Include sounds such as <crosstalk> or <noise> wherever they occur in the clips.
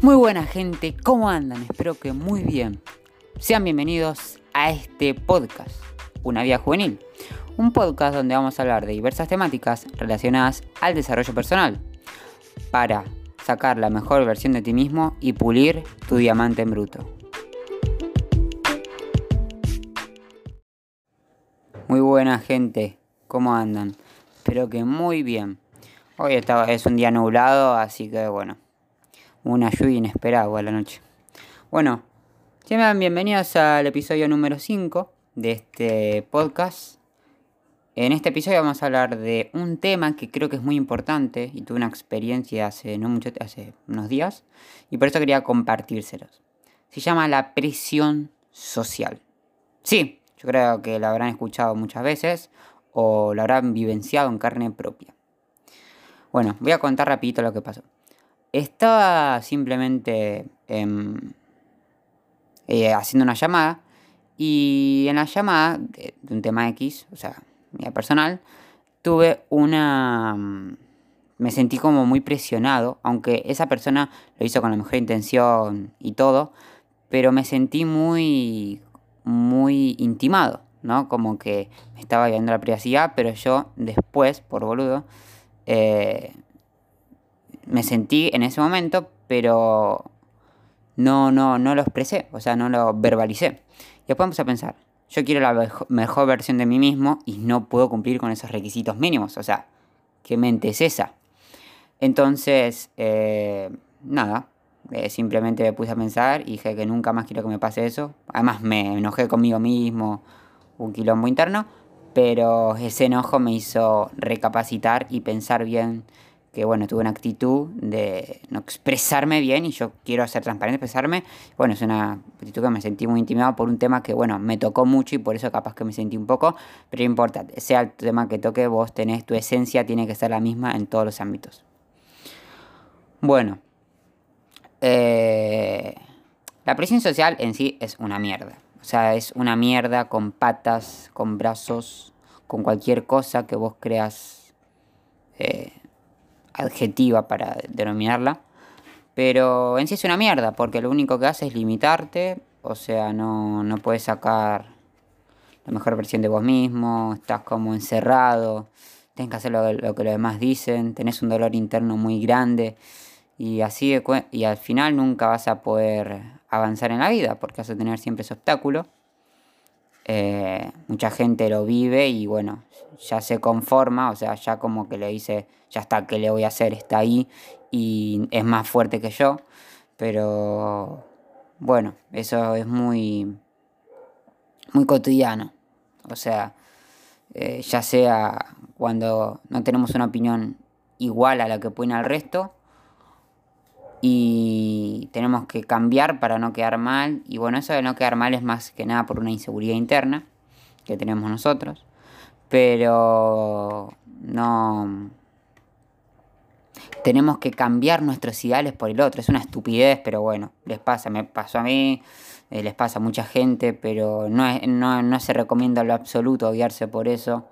Muy buena gente, ¿cómo andan? Espero que muy bien. Sean bienvenidos a este podcast, Una Vida Juvenil. Un podcast donde vamos a hablar de diversas temáticas relacionadas al desarrollo personal para sacar la mejor versión de ti mismo y pulir tu diamante en bruto. Muy buena gente, ¿cómo andan? Espero que muy bien. Hoy es un día nublado, así que bueno, una lluvia inesperada a la noche. Bueno, sean bienvenidos al episodio número 5 de este podcast. En este episodio vamos a hablar de un tema que creo que es muy importante y tuve una experiencia hace, no mucho, hace unos días y por eso quería compartírselos. Se llama la presión social. Sí, yo creo que lo habrán escuchado muchas veces o lo habrán vivenciado en carne propia. Bueno, voy a contar rapidito lo que pasó. Estaba simplemente em, eh, haciendo una llamada y en la llamada de, un tema X, o sea, mía personal, tuve una... Mm, me sentí como muy presionado, aunque esa persona lo hizo con la mejor intención y todo, pero me sentí muy, muy intimado, ¿no? Como que me estaba viendo la privacidad, pero yo después, por boludo, eh, me sentí en ese momento, pero no, no, no lo expresé, o sea, no lo verbalicé. Y después vamos a pensar, yo quiero la mejor versión de mí mismo y no puedo cumplir con esos requisitos mínimos, o sea, ¿qué mente es esa? Entonces, eh, nada, eh, simplemente me puse a pensar y dije que nunca más quiero que me pase eso. Además me enojé conmigo mismo, un quilombo interno, pero ese enojo me hizo recapacitar y pensar bien que bueno, tuve una actitud de no expresarme bien y yo quiero ser transparente, expresarme. Bueno, es una actitud que me sentí muy intimidado por un tema que, bueno, me tocó mucho y por eso capaz que me sentí un poco, pero no importa, sea el tema que toque, vos tenés tu esencia, tiene que ser la misma en todos los ámbitos. Bueno, eh, la presión social en sí es una mierda. O sea, es una mierda con patas, con brazos, con cualquier cosa que vos creas eh, adjetiva para denominarla. Pero en sí es una mierda, porque lo único que hace es limitarte. O sea, no, no puedes sacar la mejor versión de vos mismo, estás como encerrado, tienes que hacer lo, lo que los demás dicen, tenés un dolor interno muy grande y así y al final nunca vas a poder avanzar en la vida porque vas a tener siempre ese obstáculo. Eh, mucha gente lo vive y bueno, ya se conforma, o sea, ya como que le dice, ya está, ¿qué le voy a hacer? Está ahí y es más fuerte que yo, pero bueno, eso es muy, muy cotidiano, o sea, eh, ya sea cuando no tenemos una opinión igual a la que pone el resto, y tenemos que cambiar para no quedar mal. Y bueno, eso de no quedar mal es más que nada por una inseguridad interna que tenemos nosotros. Pero no... Tenemos que cambiar nuestros ideales por el otro. Es una estupidez, pero bueno, les pasa. Me pasó a mí, eh, les pasa a mucha gente, pero no, no, no se recomienda lo absoluto guiarse por eso.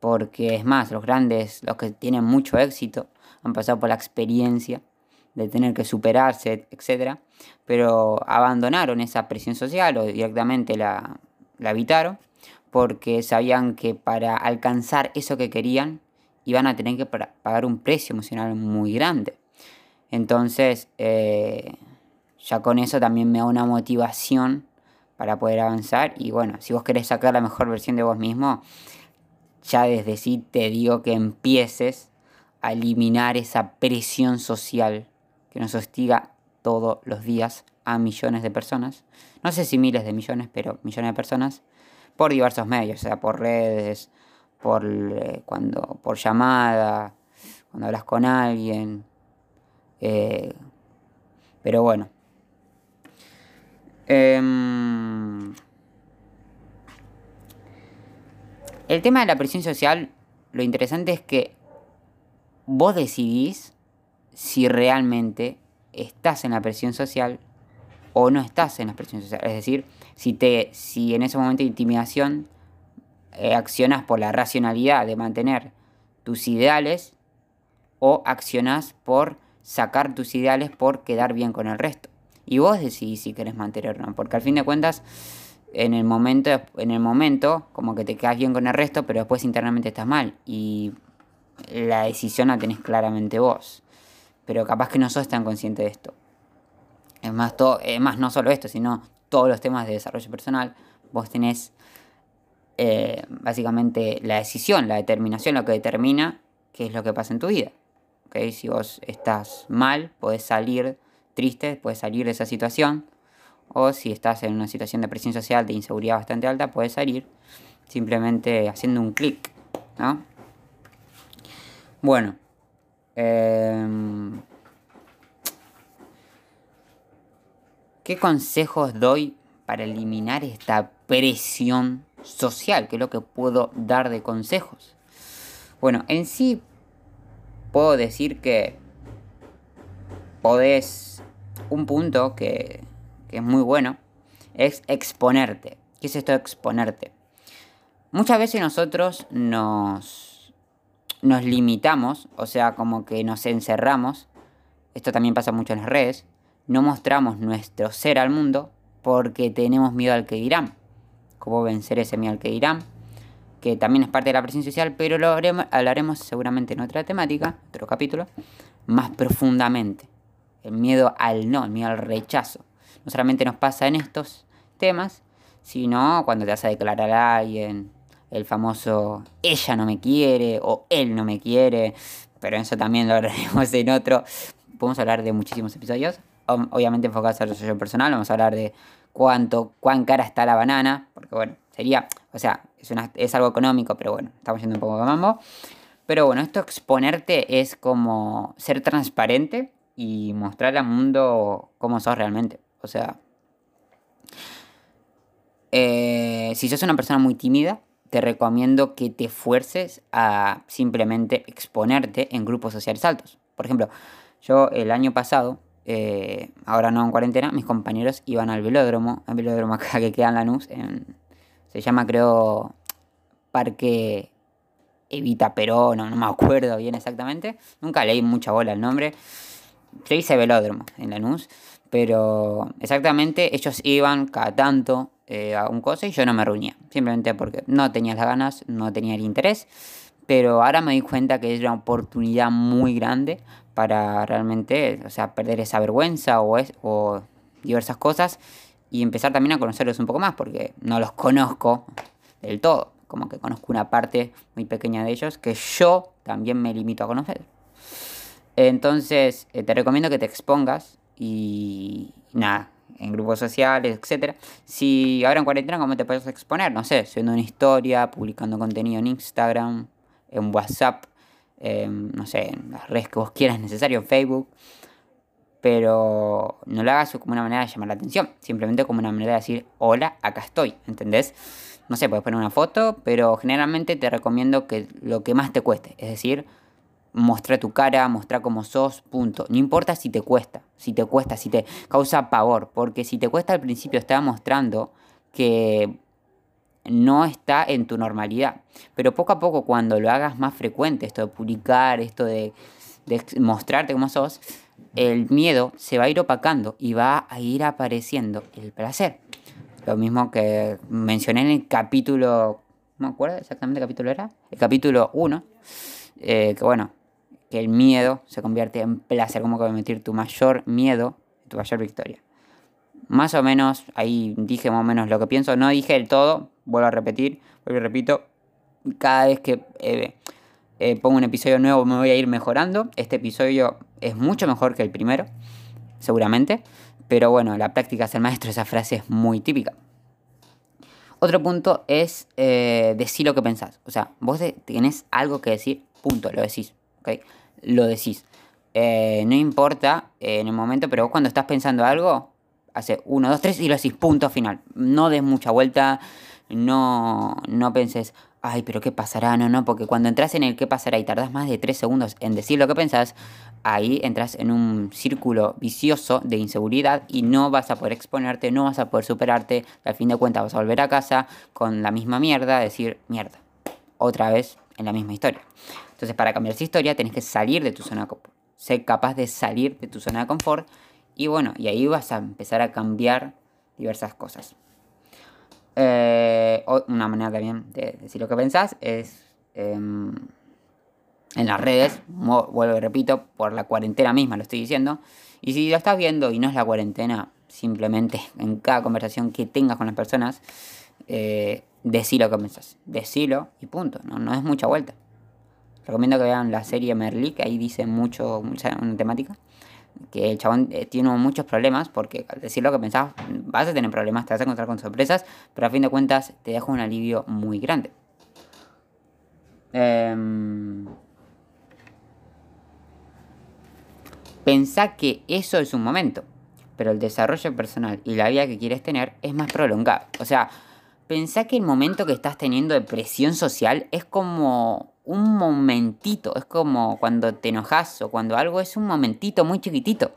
Porque es más, los grandes, los que tienen mucho éxito, han pasado por la experiencia de tener que superarse, etc. Pero abandonaron esa presión social o directamente la, la evitaron porque sabían que para alcanzar eso que querían iban a tener que pagar un precio emocional muy grande. Entonces, eh, ya con eso también me da una motivación para poder avanzar. Y bueno, si vos querés sacar la mejor versión de vos mismo, ya desde sí te digo que empieces a eliminar esa presión social que nos hostiga todos los días a millones de personas. No sé si miles de millones, pero millones de personas por diversos medios, o sea, por redes, por eh, cuando por llamada, cuando hablas con alguien. Eh, pero bueno. Em, el tema de la presión social, lo interesante es que vos decidís si realmente estás en la presión social o no estás en la presión social. Es decir, si, te, si en ese momento de intimidación eh, accionas por la racionalidad de mantener tus ideales o accionas por sacar tus ideales por quedar bien con el resto. Y vos decidís si querés mantener o no, porque al fin de cuentas, en el momento, en el momento, como que te quedas bien con el resto, pero después internamente estás mal. Y la decisión la tenés claramente vos. Pero capaz que no sos tan consciente de esto. Es más, todo, es más, no solo esto, sino todos los temas de desarrollo personal. Vos tenés eh, básicamente la decisión, la determinación, lo que determina qué es lo que pasa en tu vida. ¿Okay? Si vos estás mal, podés salir triste, puedes salir de esa situación. O si estás en una situación de presión social, de inseguridad bastante alta, puedes salir simplemente haciendo un clic. ¿no? Bueno. Em, ¿Qué consejos doy para eliminar esta presión social? ¿Qué es lo que puedo dar de consejos? Bueno, en sí puedo decir que podés un punto que, es muy bueno es exponerte. ¿Qué es esto de exponerte? Muchas veces nosotros nos, nos limitamos, o sea, como que nos encerramos, esto también pasa mucho en las redes, no mostramos nuestro ser al mundo porque tenemos miedo al que dirán. ¿Cómo vencer ese miedo al que dirán? Que también es parte de la presión social, pero lo hablaremos seguramente en otra temática, otro capítulo, más profundamente el miedo al no, el miedo al rechazo. No solamente nos pasa en estos temas, sino cuando te vas a declarar a alguien, el famoso ella no me quiere o él no me quiere, pero eso también lo hablaremos en otro. Podemos hablar de muchísimos episodios, obviamente enfocados al desarrollo personal, vamos a hablar de cuánto, cuán cara está la banana, porque bueno, sería, o sea, es, es algo económico, pero bueno, estamos yendo un poco de mambo. Pero bueno, esto exponerte es como ser transparente y mostrar al mundo cómo sos realmente. O sea, eh, si sos una persona muy tímida, te recomiendo que te fuerces a simplemente exponerte en grupos sociales altos. Por ejemplo, yo el año pasado, eh, ahora no en cuarentena, mis compañeros iban al velódromo, al velódromo <laughs> acá que queda en Lanús, en, se llama creo Parque Evita Perón, no, no me acuerdo bien exactamente, nunca leí mucha bola el nombre, se dice velódromo en Lanús, pero exactamente ellos iban cada tanto eh, a un cosa y yo no me reunía, simplemente porque no tenía las ganas, no tenía el interés, pero ahora me di cuenta que es una oportunidad muy grande para realmente, o sea, perder esa vergüenza o, es, o diversas cosas y empezar también a conocerlos un poco más, porque no los conozco del todo, como que conozco una parte muy pequeña de ellos que yo también me limito a conocer. Entonces, eh, te recomiendo que te expongas y nada, en grupos sociales, etc. Si ahora en cuarentena, ¿cómo te puedes exponer? No sé, subiendo una historia, publicando contenido en Instagram, en WhatsApp, no sé, en las redes que vos quieras necesario, en Facebook. Pero no lo hagas como una manera de llamar la atención, simplemente como una manera de decir, hola, acá estoy, ¿entendés? No sé, puedes poner una foto, pero generalmente te recomiendo que lo que más te cueste, es decir, mostrar tu cara, mostrar cómo sos, punto. No importa si te cuesta, si te cuesta, si te causa pavor, porque si te cuesta al principio está mostrando que no está en tu normalidad. Pero poco a poco cuando lo hagas más frecuente, esto de publicar, esto de, mostrarte cómo sos, el miedo se va a ir opacando y va a ir apareciendo el placer. Lo mismo que mencioné en el capítulo, me acuerdo exactamente qué capítulo era, el capítulo 1, eh, que bueno, que el miedo se convierte en placer, como meter tu mayor miedo, tu mayor victoria. Más o menos, ahí dije más o menos lo que pienso, no dije el todo, vuelvo a repetir, vuelvo y repito, cada vez que eh, eh, pongo un episodio nuevo me voy a ir mejorando, este episodio es mucho mejor que el primero, seguramente, pero bueno, la práctica es el maestro, esa frase es muy típica. Otro punto es eh, decir lo que pensás. O sea, vos tenés algo que decir, punto, lo decís. ¿okay? Lo decís. Eh, no importa eh, en el momento, pero vos cuando estás pensando algo, hace uno, dos, tres y lo decís, punto final. No des mucha vuelta, no, no penses, ay, pero ¿qué pasará? No, no, porque cuando entras en el qué pasará y tardas más de tres segundos en decir lo que pensás, ahí entras en un círculo vicioso de inseguridad y no vas a poder exponerte, no vas a poder superarte. Al fin de cuentas vas a volver a casa con la misma mierda, decir, mierda, otra vez en la misma historia. Entonces, para cambiar esa historia, tenés que salir de tu zona Sé capaz de salir de tu zona de confort y bueno, y ahí vas a empezar a cambiar diversas cosas. Eh, una manera también de decir lo que pensás es em, en las redes, vuelvo y repito, por la cuarentena misma lo estoy diciendo. Y si lo estás viendo y no es la cuarentena, simplemente en cada conversación que tengas con las personas, eh, decí lo que pensás. Decilo y punto, no, no es mucha vuelta. Recomiendo que vean la serie Merlí, que ahí dice mucho, mucha una temática. Que el chabón eh, tiene muchos problemas porque al decir lo que pensás vas a tener problemas, te vas a encontrar con sorpresas, pero a fin de cuentas te deja un alivio muy grande. Eh, Pensá que eso es un momento, pero el desarrollo personal y la vida que quieres tener es más prolongado. O sea, pensá que el momento que estás teniendo de presión social es como un momentito, es como cuando te enojas o cuando algo es un momentito muy chiquitito.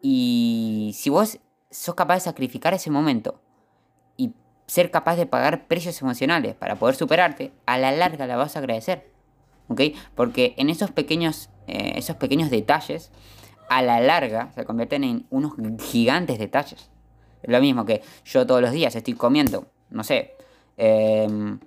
Y si vos sos capaz de sacrificar ese momento y ser capaz de pagar precios emocionales para poder superarte, a la larga la vas a agradecer. ¿Ok? Porque en esos pequeños, eh, esos pequeños detalles a la larga se convierten en unos gigantes detalles. Es lo mismo que yo todos los días estoy comiendo, no sé, em,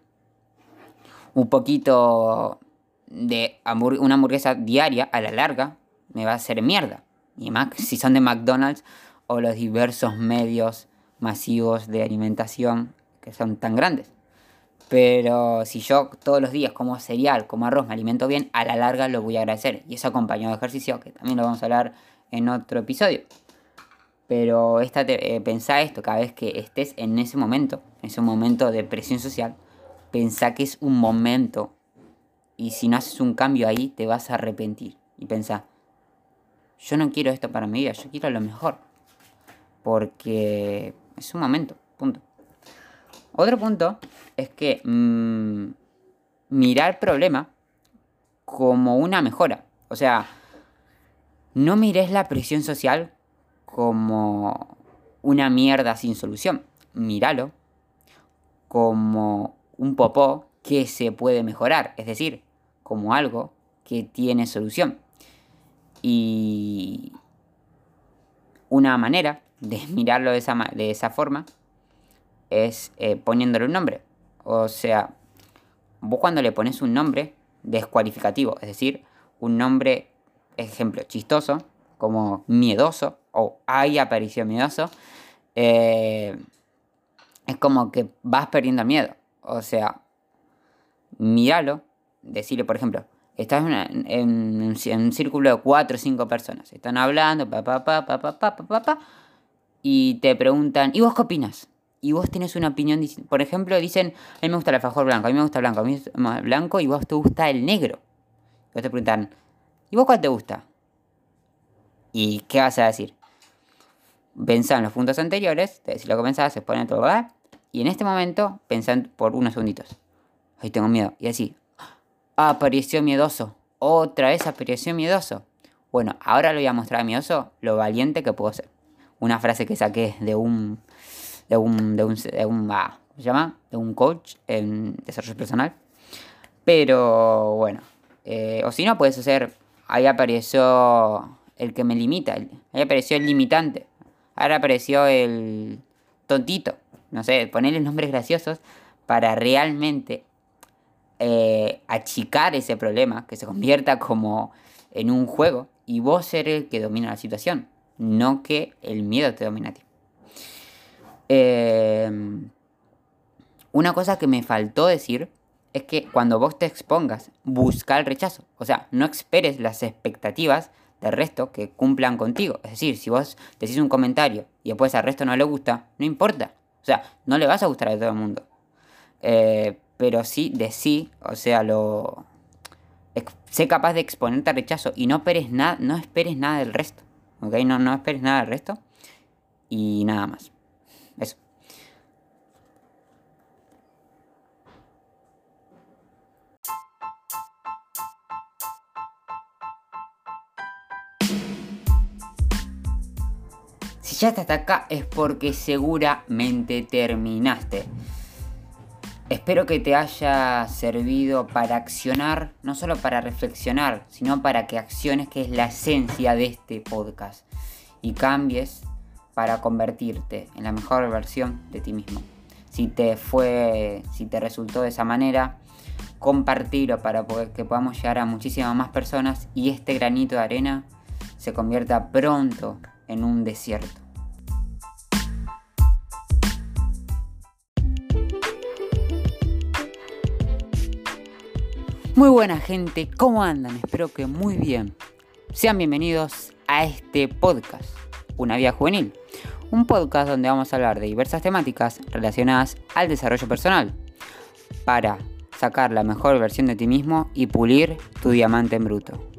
un poquito de una hamburguesa diaria, a la larga, me va a hacer mierda. Y más si son de McDonald's o los diversos medios masivos de alimentación que son tan grandes. Pero si yo todos los días como cereal, como arroz, me alimento bien, a la larga lo voy a agradecer. Y eso acompañado de ejercicio, que también lo vamos a hablar en otro episodio. Pero esta eh, pensá esto, cada vez que estés en ese momento, en ese momento de presión social, pensá que es un momento. Y si no haces un cambio ahí, te vas a arrepentir. Y pensá, yo no quiero esto para mi vida, yo quiero lo mejor. Porque es un momento, punto. Otro punto es que mm, mirar el problema como una mejora. O sea, no mires la presión social como una mierda sin solución. Míralo como un popó que se puede mejorar. Es decir, como algo que tiene solución. Y una manera de <laughs> mirarlo de esa, de esa forma es eh, poniéndole un nombre. O sea, vos cuando le pones un nombre descualificativo, es decir, un nombre, ejemplo, chistoso, como miedoso, o hay aparición miedoso, eh, es como que vas perdiendo miedo. O sea, míralo, decirle, por ejemplo, estás en, un círculo de cuatro o cinco personas, están hablando, pa, pa, pa, pa, pa, pa, pa, pa, y te preguntan, ¿y vos qué opinas? y vos tenés una opinión. Por ejemplo, dicen, a mí me gusta el alfajor blanco, a mí me gusta el blanco, a mí me gusta blanco y vos te gusta el negro. Y vos te preguntan, ¿y vos cuál te gusta? ¿Y qué vas a decir? Pensá en los puntos anteriores, te decís lo que pensás, se pone todo, ¿verdad? Y en este momento, pensá por unos segunditos. Ahí tengo miedo. Y así, apareció miedoso. Otra vez apareció miedoso. Bueno, ahora le voy a mostrar a miedoso lo valiente que puedo ser. Una frase que saqué de un de un, de un, de un ah, se llama? De un coach en desarrollo personal. Pero bueno, eh, o si no, puedes hacer, ahí apareció el que me limita, ahí apareció el limitante, ahora apareció el tontito, no sé, ponerle nombres graciosos para realmente eh, achicar ese problema, que se convierta como en un juego y vos ser el que domina la situación, no que el miedo te domine a ti. Em, una cosa que me faltó decir es que cuando vos te expongas, busca el rechazo. O sea, no esperes las expectativas del resto que cumplan contigo. Es decir, si vos decís un comentario y después al resto no le gusta, no importa. O sea, no le vas a gustar a todo el mundo. Eh, pero sí, de sí, o sea, lo... Sé capaz de exponerte al rechazo y no esperes, nada, no esperes nada del resto. ¿Ok? No, no esperes nada del resto. Y nada más. Eso. Si ya hasta acá es porque seguramente terminaste. Espero que te haya servido para accionar, no solo para reflexionar, sino para que acciones, que es la esencia de este podcast, y cambies para convertirte en la mejor versión de ti mismo. Si te fue, si te resultó de esa manera, compartirlo para que podamos llegar a muchísimas más personas y este granito de arena se convierta pronto en un desierto. Muy buena gente, ¿cómo andan? Espero que muy bien. Sean bienvenidos a este podcast, Una Vía Juvenil. Un podcast donde vamos a hablar de diversas temáticas relacionadas al desarrollo personal para sacar la mejor versión de ti mismo y pulir tu diamante en bruto.